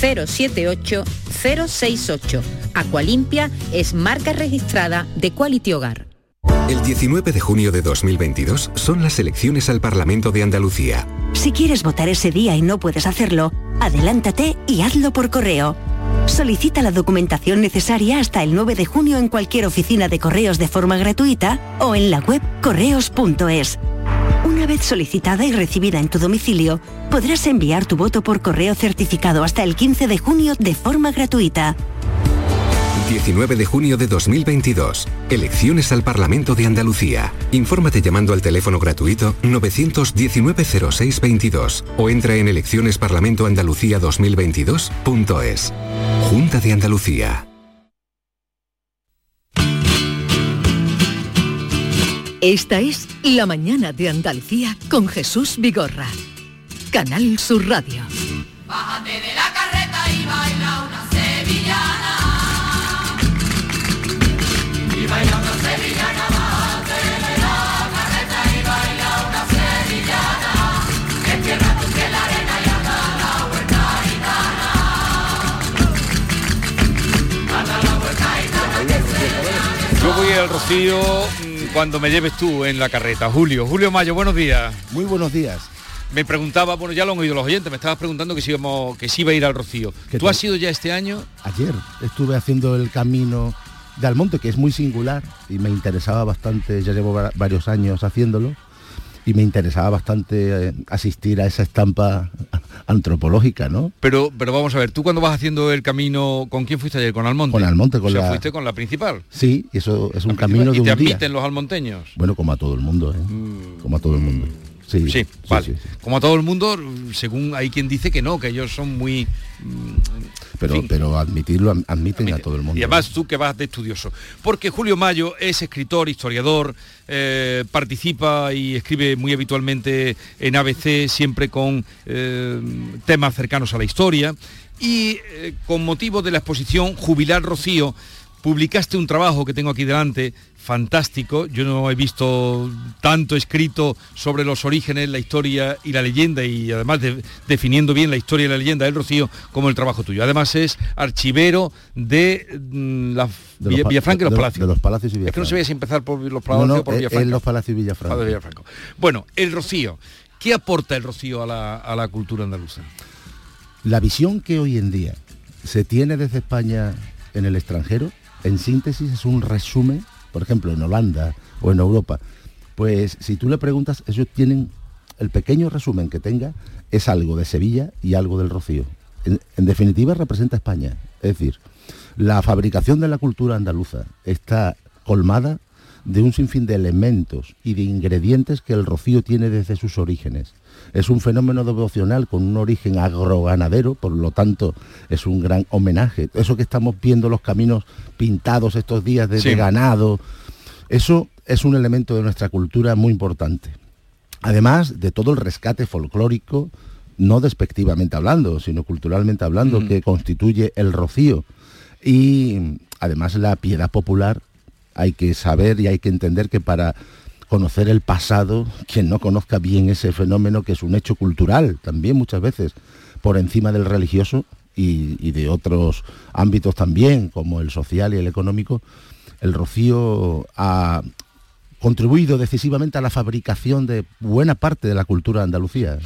078 068. Aqualimpia es marca registrada de Quality Hogar. El 19 de junio de 2022 son las elecciones al Parlamento de Andalucía. Si quieres votar ese día y no puedes hacerlo, adelántate y hazlo por correo. Solicita la documentación necesaria hasta el 9 de junio en cualquier oficina de correos de forma gratuita o en la web correos.es. Una vez solicitada y recibida en tu domicilio, podrás enviar tu voto por correo certificado hasta el 15 de junio de forma gratuita. 19 de junio de 2022. Elecciones al Parlamento de Andalucía. Infórmate llamando al teléfono gratuito 919-0622 o entra en eleccionesparlamentoandalucía2022.es. Junta de Andalucía. Esta es La mañana de Andalucía con Jesús Vigorra. Canal Sur Radio. Bájate de la carreta y baila una sevillana. Y baila una sevillana, bájate de la carreta y baila una sevillana. Entierra tus pies en la arena y anda la vuelta gitana. Anda la vuelta gitana. Yo voy al Rocío cuando me lleves tú en la carreta. Julio, Julio Mayo, buenos días. Muy buenos días. Me preguntaba, bueno, ya lo han oído los oyentes, me estabas preguntando que si, íbamos, que si iba a ir al Rocío. ¿Qué ¿Tú tal? has ido ya este año? Ayer estuve haciendo el camino de Almonte, que es muy singular y me interesaba bastante, ya llevo va- varios años haciéndolo, y me interesaba bastante eh, asistir a esa estampa antropológica, ¿no? Pero, pero vamos a ver, tú cuando vas haciendo el camino, ¿con quién fuiste ayer? ¿Con Almonte? Con Almonte, con o sea, la- fuiste con la principal. Sí, y eso es un camino de ¿Y un te día. admiten los almonteños? Bueno, como a todo el mundo, ¿eh? Como a todo el mundo. Sí, Sí, vale. sí. Como a todo el mundo, según hay quien dice que no, que ellos son muy... Pero, en fin. pero admitirlo, ad- admiten a todo el mundo. Y además tú que vas de estudioso. Porque Julio Mayo es escritor, historiador, eh, participa y escribe muy habitualmente en ABC, siempre con eh, temas cercanos a la historia. Y eh, con motivo de la exposición Jubilar Rocío, publicaste un trabajo que tengo aquí delante, fantástico. Yo no he visto tanto escrito sobre los orígenes, la historia y la leyenda, y además de- definiendo bien la historia y la leyenda del Rocío como el trabajo tuyo. Además es archivero de mm, la De los Villa- pa- Villafranca y los de- Palacios. de los Palacios y Es que no si empezar por los Palacios no, o por en- Villafranca. en los Palacios y Villafranca. Padre Villafranca. Bueno, el Rocío. ¿Qué aporta el Rocío a la, a la cultura andaluza? La visión que hoy en día se tiene desde España en el extranjero, en síntesis, es un resumen, por ejemplo, en Holanda o en Europa. Pues si tú le preguntas, ellos tienen el pequeño resumen que tenga, es algo de Sevilla y algo del Rocío. En, definitiva, representa España. Es decir, la fabricación de la cultura andaluza está colmada de un sinfín de elementos y de ingredientes que el Rocío tiene desde sus orígenes. Es un fenómeno devocional con un origen agroganadero, por lo tanto es un gran homenaje. Eso que estamos viendo los caminos pintados estos días de, ganado, eso es un elemento de nuestra cultura muy importante. Además de todo el rescate folclórico, no despectivamente hablando, sino culturalmente hablando, que constituye el rocío. Y además la piedad popular, hay que saber y hay que entender que para conocer el pasado, quien no conozca bien ese fenómeno, que es un hecho cultural también muchas veces, por encima del religioso y, de otros ámbitos también, como el social y el económico, el rocío ha contribuido decisivamente a la fabricación de buena parte de la cultura Andalucía.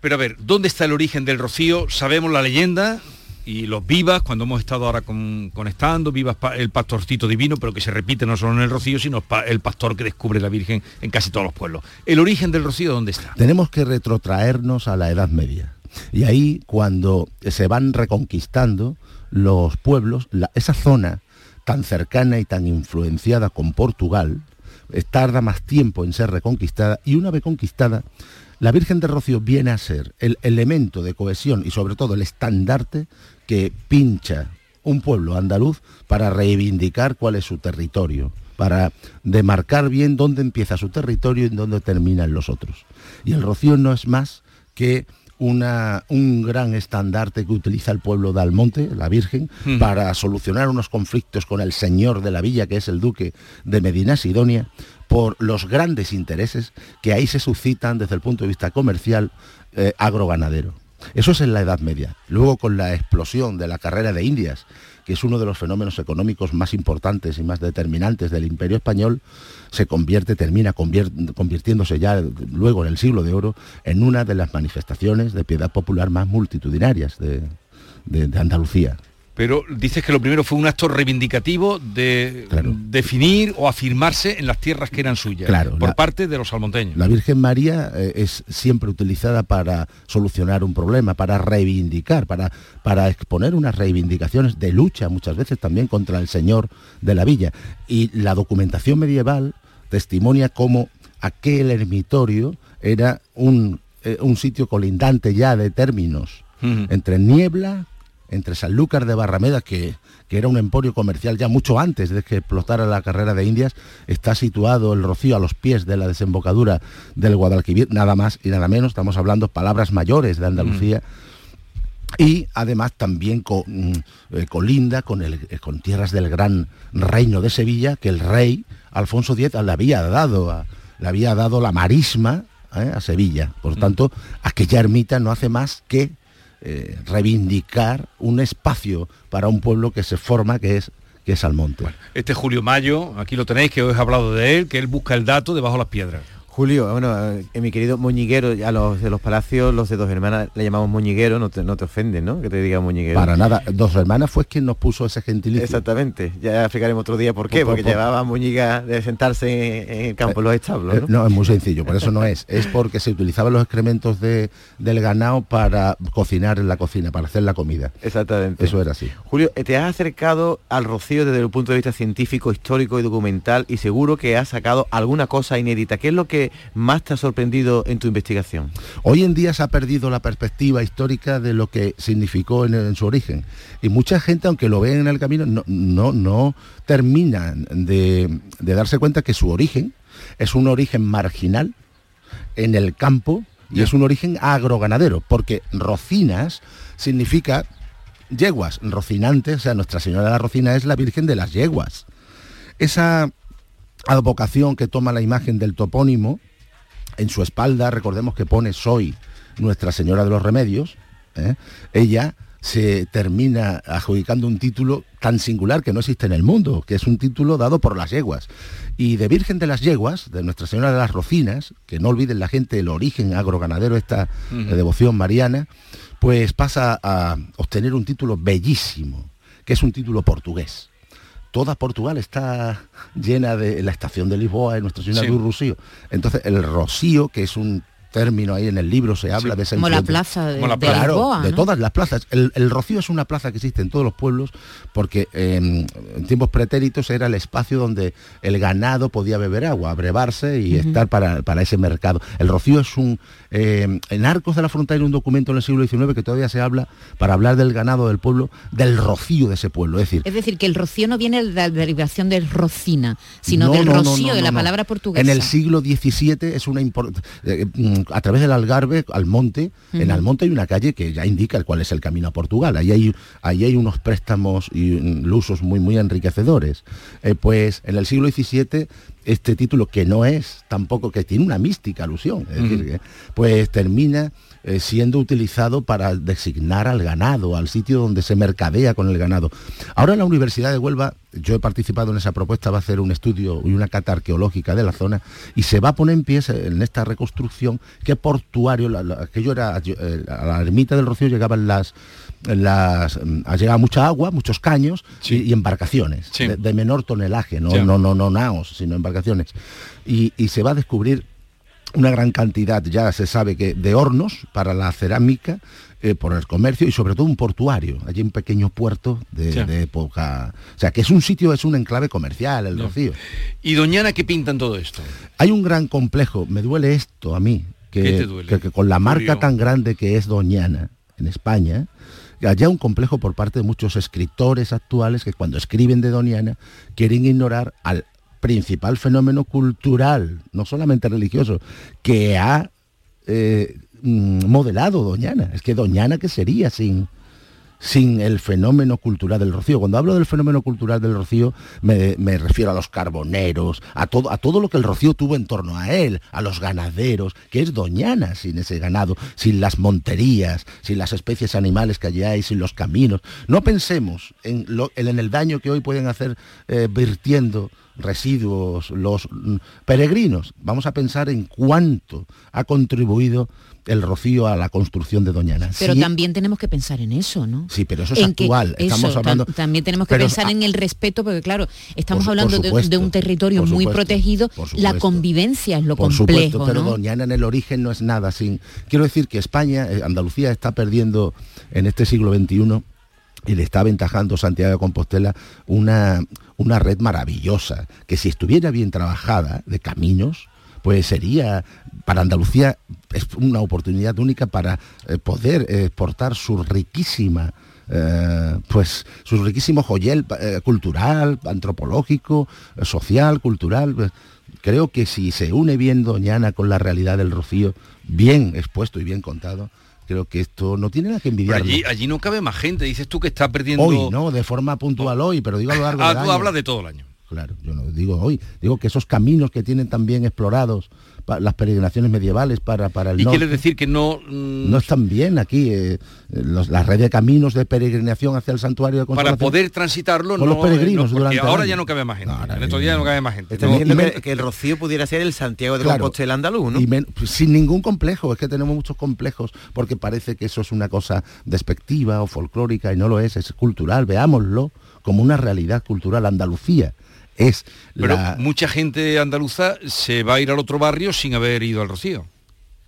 Pero a ver, ¿dónde está el origen del Rocío? ¿Sabemos la leyenda? Y los vivas, cuando hemos estado ahora con- conectando, vivas el pastorcito divino, pero que se repite no solo en el rocío, sino el pastor que descubre la Virgen en casi todos los pueblos. ¿El origen del rocío dónde está? Tenemos que retrotraernos a la Edad Media. Y ahí, cuando se van reconquistando los pueblos, esa zona tan cercana y tan influenciada con Portugal, eh, tarda más tiempo en ser reconquistada y una vez conquistada, la Virgen de Rocío viene a ser el elemento de cohesión y sobre todo el estandarte que pincha un pueblo andaluz para reivindicar cuál es su territorio, para demarcar bien dónde empieza su territorio y dónde terminan los otros. Y el Rocío no es más que una, un gran estandarte que utiliza el pueblo de Almonte, la Virgen, Mm. para solucionar unos conflictos con el señor de la villa, que es el duque de Medina Sidonia, por los grandes intereses que ahí se suscitan desde el punto de vista comercial eh, agroganadero. Eso es en la Edad Media. Luego con la explosión de la carrera de Indias, que es uno de los fenómenos económicos más importantes y más determinantes del imperio español, se convierte, termina convirtiéndose ya luego en el siglo de oro en una de las manifestaciones de piedad popular más multitudinarias de Andalucía. Pero dices que lo primero fue un acto reivindicativo de definir o afirmarse en las tierras que eran suyas Claro, por la- parte de los salmonteños. La Virgen María eh, es siempre utilizada para solucionar un problema, para reivindicar, para, para exponer unas reivindicaciones de lucha muchas veces también contra el Señor de la Villa. Y la documentación medieval testimonia cómo aquel ermitorio era un, eh, un sitio colindante ya de términos entre Niebla, entre Sanlúcar de Barrameda, que, que era un emporio comercial ya mucho antes de que explotara la carrera de Indias, está situado el Rocío a los pies de la desembocadura del Guadalquivir, nada más y nada menos, estamos hablando palabras mayores de Andalucía. Y además también co- mm, eh, colinda con, el, eh, con tierras del gran reino de Sevilla, que el rey Alfonso X le había dado, a- le había dado la marisma eh, a Sevilla. Por tanto, aquella ermita no hace más que eh, reivindicar un espacio para un pueblo que se forma, que es, que es Almonte. Este Julio Mayo, aquí lo tenéis, que os he hablado de él, que él busca el dato debajo de las piedras. Julio, bueno, eh, mi querido moñiguero, a los de los palacios, los de dos hermanas le llamamos moñiguero, no te, no te ofenden, ¿no? Que te diga moñiguero. Para nada, Dos Hermanas fue quien nos puso ese gentilicio. Exactamente, ya explicaremos otro día por qué, Por- por- porque por- llevaba moñiga de sentarse en, en el campo, en los establos, Eh, ¿no? No, es muy sencillo, por eso no es. Es porque se utilizaban los excrementos de, del ganado para cocinar en la cocina, para hacer la comida. Exactamente. Eso era así. Julio, eh, te has acercado al rocío desde el punto de vista científico, histórico y documental y seguro que has sacado alguna cosa inédita. ¿Qué es lo que más te ha sorprendido en tu investigación? Hoy en día se ha perdido la perspectiva histórica de lo que significó en, en su origen. Y mucha gente, aunque lo ven en el camino, no, no, no terminan de, de darse cuenta que su origen es un origen marginal en el campo y es un origen agroganadero, porque rocinas significa yeguas, rocinante, o sea, Nuestra Señora de la Rocina es la Virgen de las Yeguas. Esa advocación que toma la imagen del topónimo, en su espalda, recordemos que pone Soy Nuestra Señora de los Remedios, ¿eh? ella se termina adjudicando un título tan singular que no existe en el mundo, que es un título dado por las yeguas. Y de Virgen de las Yeguas, de Nuestra Señora de las Rocinas, que no olviden la gente el origen agroganadero, esta eh, devoción mariana, pues pasa a obtener un título bellísimo, que es un título portugués. Toda Portugal está llena de la estación de Lisboa y Nuestra Señora Sí. del Rocío. Entonces, el rocío, que es un término ahí en el libro, se habla de esa Como la plaza de- Como la de plaza. Lisboa, de ¿no? todas las plazas. El, el Rocío es una plaza que existe en todos los pueblos porque eh, en tiempos pretéritos era el espacio donde el ganado podía beber agua, abrevarse y estar para, para ese mercado. El Rocío es un... eh, en Arcos de la Frontera hay un documento en el siglo XIX que todavía se habla, para hablar del ganado del pueblo, del rocío de ese pueblo. Es decir, Es decir, que el rocío no viene de la derivación del rocina, sino No, del no, rocío, no, de no, la no. palabra portuguesa. En el siglo XVII es una import- eh, mm, a través del Algarve, Almonte, en Ujú. Almonte hay una calle que ya indica cuál es el camino a Portugal. Ahí hay, ahí hay unos préstamos y mm, usos muy, muy enriquecedores. Eh, pues en el siglo XVII este título que no es tampoco que tiene una mística alusión, es decir, que, pues termina eh, siendo utilizado para designar al ganado, al sitio donde se mercadea con el ganado. Ahora la Universidad de Huelva, yo he participado en esa propuesta, va a hacer un estudio y una cata arqueológica de la zona y se va a poner en pie se- en esta reconstrucción que portuario, la- la- aquello era, eh, a la ermita del Rocío llegaban las las mm, ha llegado mucha agua, muchos caños y, y embarcaciones Sí. de, de menor tonelaje, no, no, no, no naos, sino embarcaciones. Y, y se va a descubrir una gran cantidad, ya se sabe que, de hornos para la cerámica, eh, por el comercio y sobre todo un portuario, allí un pequeño puerto de, época. O sea, que es un sitio, es un enclave comercial, el. Rocío. ¿Y Doñana qué pintan todo esto? Hay un gran complejo, me duele esto a mí, que, ¿Qué te duele? que- que con la marca tan grande que es Doñana en España, haya un complejo por parte de muchos escritores actuales que cuando escriben de Doñana quieren ignorar al principal fenómeno cultural, no solamente religioso, que ha eh, mm, modelado Doñana. Es que Doñana, ¿qué sería sin, sin el fenómeno cultural del Rocío. Cuando hablo del fenómeno cultural del Rocío, me, me refiero a los carboneros, a todo, a todo lo que el Rocío tuvo en torno a él, a los ganaderos, que es Doñana sin ese ganado, sin las monterías, sin las especies animales que allí hay, sin los caminos. No pensemos en, en el daño que hoy pueden hacer eh, vertiendo residuos los peregrinos. Vamos a pensar en cuánto ha contribuido el Rocío a la construcción de Doñana. Pero Sí, también tenemos que pensar en eso, ¿no? Sí, pero eso es En que- actual. Estamos eso, hablando. tam- también tenemos que pensar en el respeto, porque claro, estamos Por hablando por de- un territorio muy protegido. La convivencia es lo Por complejo, supuesto, pero ¿no? Doñana en el origen no es nada sin. Quiero decir que España, eh, Andalucía está perdiendo en este siglo XXI y le está aventajando Santiago de Compostela una, una red maravillosa, que si estuviera bien trabajada de caminos, pues sería para Andalucía una oportunidad única para eh, poder exportar su riquísima eh, pues su riquísimo joyel eh, cultural, antropológico, social, cultural. creo que si se une bien Doñana con la realidad del Rocío, bien expuesto y bien contado, creo que esto no tiene nada que envidiar. allí, allí no cabe más gente. Dices tú que está perdiendo... Hoy, no, de forma puntual hoy, pero digo a lo largo Ah, del tú año. hablas de todo el año. Claro, yo no digo hoy, digo que esos caminos que tienen tan bien explorados pa- las peregrinaciones medievales para, para el Y norte, quieres decir que no... mm, no están bien aquí, eh, los- la red de caminos de peregrinación hacia el santuario de para poder transitarlo Con no, los peregrinos no, porque durante el ahora ya no cabe más gente. en estos días no cabe más gente. No, que, el Rocío pudiera ser el Santiago de Claro. Compostela andaluz, ¿no? Y men- pues, sin ningún complejo, es que tenemos muchos complejos, porque parece que eso es una cosa despectiva o folclórica y no lo es, es cultural, veámoslo como una realidad cultural. Andalucía es Pero la, mucha gente andaluza se va a ir al otro barrio sin haber ido al Rocío.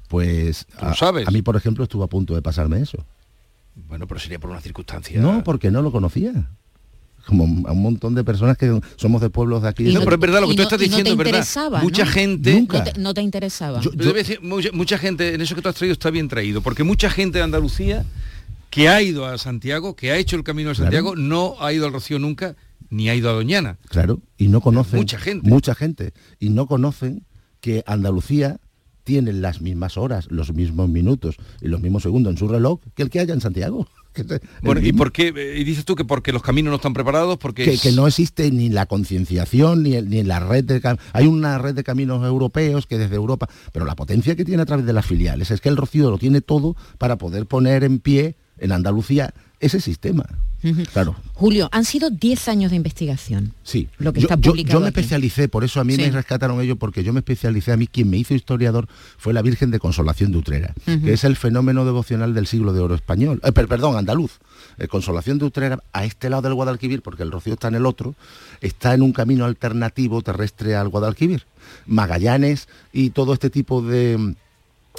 pues Tú a, lo sabes. a mí por ejemplo estuvo a punto de pasarme eso. Bueno, pero sería por una circunstancia... No, porque no lo conocía. Como a un montón de personas que somos de pueblos de aquí. de No, pero es verdad, lo que tú no- estás y no te diciendo es verdad. interesaba, Mucha ¿no? gente... No te, no te interesaba. Pero debe decir, mucha, mucha gente, en eso que tú has traído está bien traído, porque mucha gente de Andalucía que ha ido a Santiago, que ha hecho el camino de Claro. Santiago, no ha ido al Rocío nunca, ni ha ido a Doñana. Claro, y no conocen. Mucha gente. Mucha gente. Y no conocen que Andalucía tiene las mismas horas, los mismos minutos y los mismos segundos en su reloj que el que haya en Santiago. Bueno, ¿y por qué? eh, Y dices tú que porque los caminos no están preparados, porque... que, es- que no existe ni la concienciación ni, el- ni la red de cam- hay una red de caminos europeos que desde Europa pero la potencia que tiene a través de las filiales es que el Rocío lo tiene todo para poder poner en pie en Andalucía ese sistema claro Julio, han sido 10 años de investigación. Sí, Lo que yo, está publicado yo me aquí. especialicé, por eso a mí Sí. me rescataron ellos, porque yo me especialicé, a mí quien me hizo historiador fue la Virgen de Consolación de Utrera, que es el fenómeno devocional del siglo de oro español, eh, per- perdón, andaluz. Eh, Consolación de Utrera, a este lado del Guadalquivir, porque el Rocío está en el otro, está en un camino alternativo terrestre al Guadalquivir. Magallanes y todo este tipo de...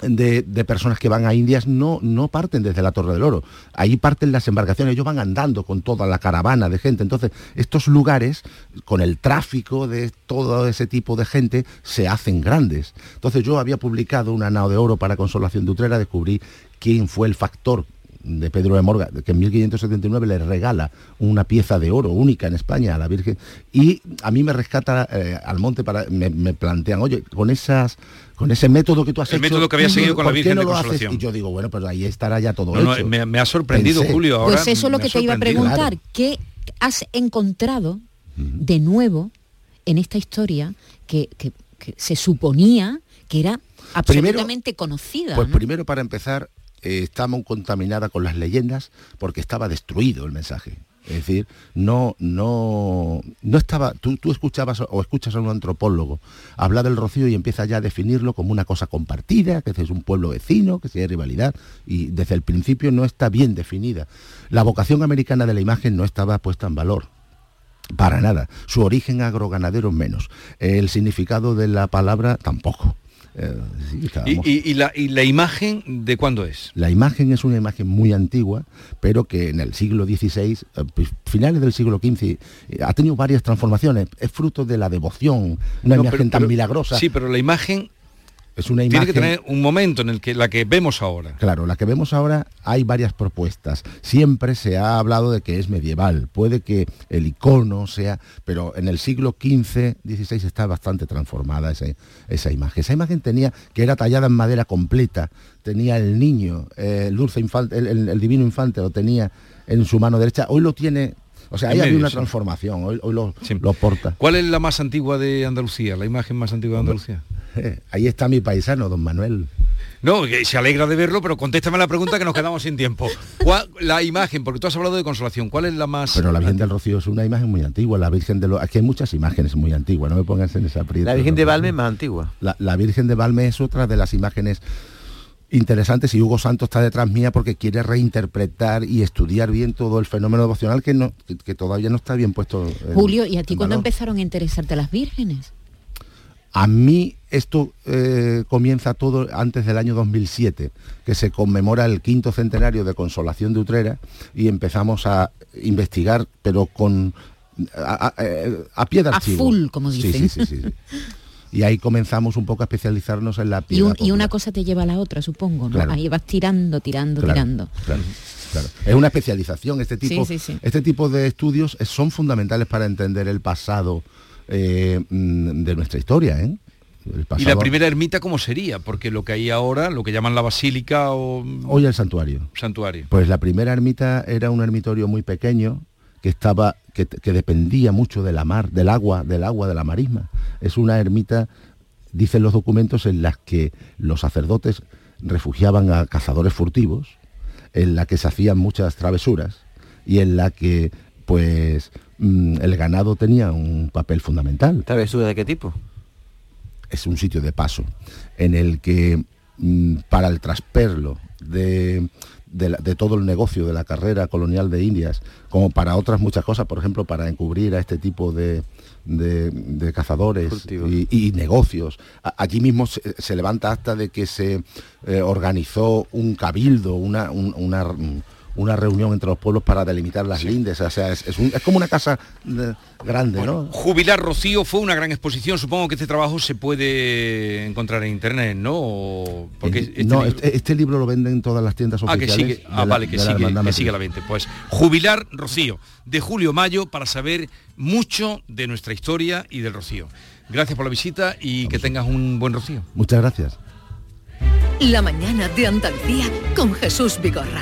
De, personas que van a Indias no, no parten desde la Torre del Oro. Ahí parten las embarcaciones, ellos van andando con toda la caravana de gente. Entonces, estos lugares, con el tráfico de todo ese tipo de gente, se hacen grandes. Entonces yo había publicado una nao de oro para Consolación de Utrera, descubrí quién fue el factor de Pedro de Morga, que en 1579 le regala una pieza de oro única en España a la Virgen, y a mí me rescata eh, al monte para, me, me plantean, oye, con esas con ese método que tú has El hecho, método que había seguido con la ¿por qué Virgen no de? Consolación. Y yo digo, bueno, pues ahí estará ya todo No, me, me ha sorprendido, Pensé. Julio. Ahora Pues eso es lo que te iba a preguntar. ¿Qué has encontrado de nuevo en esta historia que, que- que se suponía que era absolutamente conocida? Pues ¿no? primero para empezar, eh, estamos contaminada con las leyendas porque estaba destruido el mensaje. Es decir, no, no, no estaba. Tú, tú escuchabas o escuchas a un antropólogo hablar del rocío y empieza ya a definirlo como una cosa compartida, que es un pueblo vecino, que si hay rivalidad, y desde el principio no está bien definida. La vocación americana de la imagen no estaba puesta en valor. Para nada. Su origen agroganadero menos. El significado de la palabra tampoco. Eh, sí, ¿Y, estábamos- y- y la, y la imagen de cuándo es? la imagen es una imagen muy antigua, pero que en el siglo XVI, eh, pues, finales del siglo XV, eh, ha tenido varias transformaciones. Es fruto de la devoción, una No, imagen pero- tan pero- milagrosa. Sí, pero la imagen es una tiene imagen. que tener un momento en el que la que vemos ahora. Claro, la que vemos ahora hay varias propuestas. Siempre se ha hablado de que es medieval. Puede que el icono sea, pero en el siglo XV, XVI está bastante transformada esa, esa imagen. Esa imagen tenía, que era tallada en madera completa, tenía el niño, eh, el dulce infante, el, el- el divino infante lo tenía en su mano derecha. Hoy lo tiene, o sea, ahí había una transformación. Hoy, hoy lo, lo porta. ¿Cuál es la más antigua de Andalucía? La imagen más antigua de Andalucía. Ahí está mi paisano, don Manuel. No, que se alegra de verlo, pero contéstame la pregunta que nos quedamos sin tiempo. ¿Cuál- la imagen, porque tú has hablado de consolación, ¿cuál es la más... Pero la Virgen del Rocío es una imagen muy antigua, la Virgen de los... Aquí hay muchas imágenes muy antiguas, no me pongas en esa aprieto. La Virgen de ¿no? Valme es más antigua. La, la Virgen de Valme es otra de las imágenes interesantes y Hugo Santos está detrás mía porque quiere reinterpretar y estudiar bien todo el fenómeno devocional que, no, que, que todavía no está bien puesto. en- Julio, ¿y a ti cuándo empezaron a interesarte las vírgenes? A mí esto eh, comienza todo antes del año 2007, que se conmemora el quinto centenario de Consolación de Utrera y empezamos a investigar, pero con a, a- eh, a pie de A archivo. full, como dicen. sí, sí, sí, sí. Y ahí comenzamos un poco a especializarnos en la Y, piedad. un- y una cosa te lleva a la otra, supongo, ¿no? Claro. Ahí vas tirando, tirando, Claro, tirando. claro, claro. Es una especialización. Este tipo, Sí, sí, sí. este tipo de estudios son fundamentales para entender el pasado eh, mm, de nuestra historia. ¿eh? El ¿Y la primera ermita cómo sería? Porque lo que hay ahora, lo que llaman la basílica o Hoy el santuario. santuario. Pues la primera ermita era un ermitorio muy pequeño que estaba que, que dependía mucho de la mar, del agua, del agua de la marisma. Es una ermita, dicen los documentos, en las que los sacerdotes refugiaban a cazadores furtivos, en la que se hacían muchas travesuras y en la que pues mm, el ganado tenía un papel fundamental. ¿Travesura de qué tipo? Es un sitio de paso en el que mm, para el trasperlo de, de la- de todo el negocio de la carrera colonial de Indias, como para otras muchas cosas, por ejemplo, para encubrir a este tipo de, de- cazadores y, y negocios. Allí mismo se, se levanta hasta de que se eh, organizó un cabildo, una, un- una, una reunión entre los pueblos para delimitar las lindes. O sea, es, es un- es como una casa eh, grande, ¿no? Jubilar Rocío fue una gran exposición. Supongo que este trabajo se puede encontrar en internet, ¿no? Porque Eh, este no, libro- este, este libro lo venden en todas las tiendas Ah, que oficiales. sigue, ah, la- vale, que la sigue, que sigue a la 20. Pues Jubilar Rocío, de Julio Mayo, para saber mucho de nuestra historia y del Rocío. Gracias por la visita y que tengas un buen Rocío. Muchas gracias. La mañana de Andalucía con Jesús Vigorra.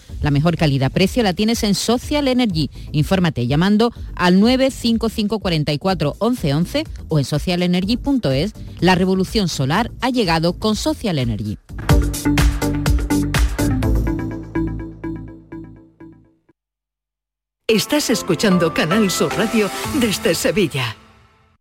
La mejor calidad-precio la tienes en Social Energy. Infórmate llamando al 955 44 11 11 o en socialenergy.es. La revolución solar ha llegado con Social Energy. Estás escuchando Canal Sur Radio desde Sevilla.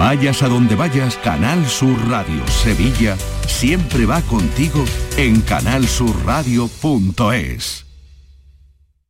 Vayas a donde vayas, Canal Sur Radio Sevilla siempre va contigo en canalsurradio.es.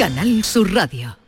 Canal Sur Radio.